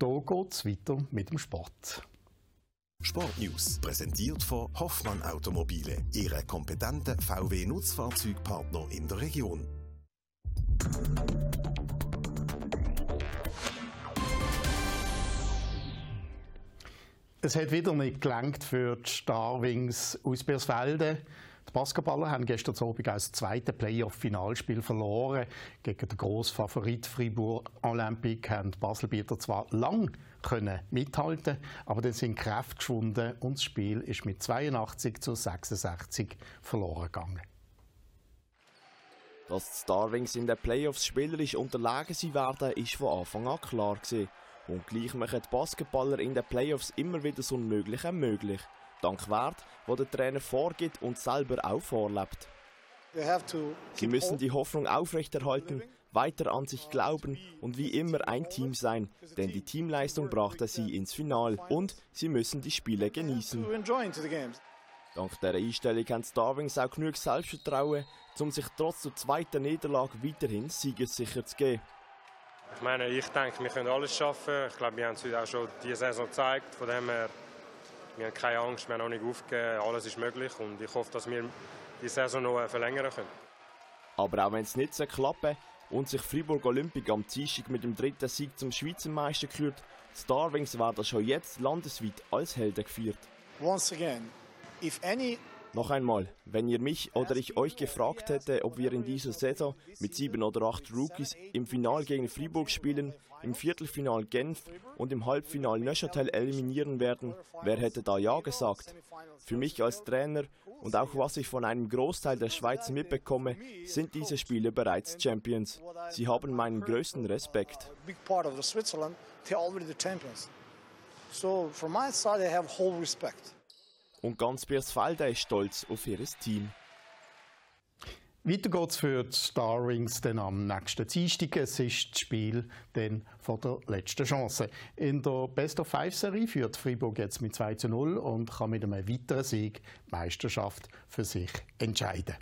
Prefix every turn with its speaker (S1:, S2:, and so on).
S1: Und hier geht es weiter mit dem Sport.
S2: Sportnews präsentiert von Hoffmann Automobile, Ihre kompetente VW-Nutzfahrzeugpartner in der Region.
S1: Es hat wieder nicht gelangt für die Starwings aus Bersfelde. Basketballer haben gestern Abend als zweite Playoff-Finalspiel verloren. Gegen den grossen Favorit Fribourg Olympique haben die Baselbieter zwar lang können mithalten, aber dann sind Kräfte geschwunden und das Spiel ist mit 82 zu 66 verloren gegangen.
S3: Dass die Starwings in den Playoffs spielerisch unterlegen sie werden, ist von Anfang an klar gewesen. Und gleich machen die Basketballer in den Playoffs immer wieder so Unmögliche möglich. Dank Wert, wo der Trainer vorgibt und selber auch vorlebt. Sie müssen die Hoffnung aufrechterhalten, weiter an sich glauben und wie immer ein Team sein, denn die Teamleistung brachte sie ins Finale und sie müssen die Spiele genießen. Dank der Einstellung haben Starwings auch genug Selbstvertrauen, um sich trotz der zweiten Niederlage weiterhin siegessicher zu geben.
S4: Ich meine, ich denke, wir können alles schaffen. Ich glaube, wir haben es heute auch schon diese Saison gezeigt. Von dem her, wir haben keine Angst, wir haben auch nicht aufgegeben. Alles ist möglich und ich hoffe, dass wir die Saison noch äh, verlängern können.
S3: Aber auch wenn es nicht so klappen und sich Fribourg Olympic am Dienstag mit dem dritten Sieg zum Schweizer Meister gekürt, Starwings werden schon jetzt landesweit als Helden gefeiert.
S5: Once again, if any
S3: noch einmal, wenn ihr mich oder ich euch gefragt hätte, ob wir in dieser Saison mit sieben oder acht Rookies im Final gegen Fribourg spielen, im Viertelfinal Genf und im Halbfinal Neuchâtel eliminieren werden, wer hätte da Ja gesagt? Für mich als Trainer und auch was ich von einem Großteil der Schweiz mitbekomme, sind diese Spiele bereits Champions. Sie haben meinen größten Respekt.
S5: So from my side I have whole respect.
S3: Und ganz Biersfelde ist stolz auf ihr Team.
S1: Weiter geht's für die Starwings dann am nächsten Dienstag. Es ist das Spiel dann von der letzten Chance. In der Best of Five Serie führt Freiburg jetzt mit 2 zu 0 und kann mit einem weiteren Sieg die Meisterschaft für sich entscheiden.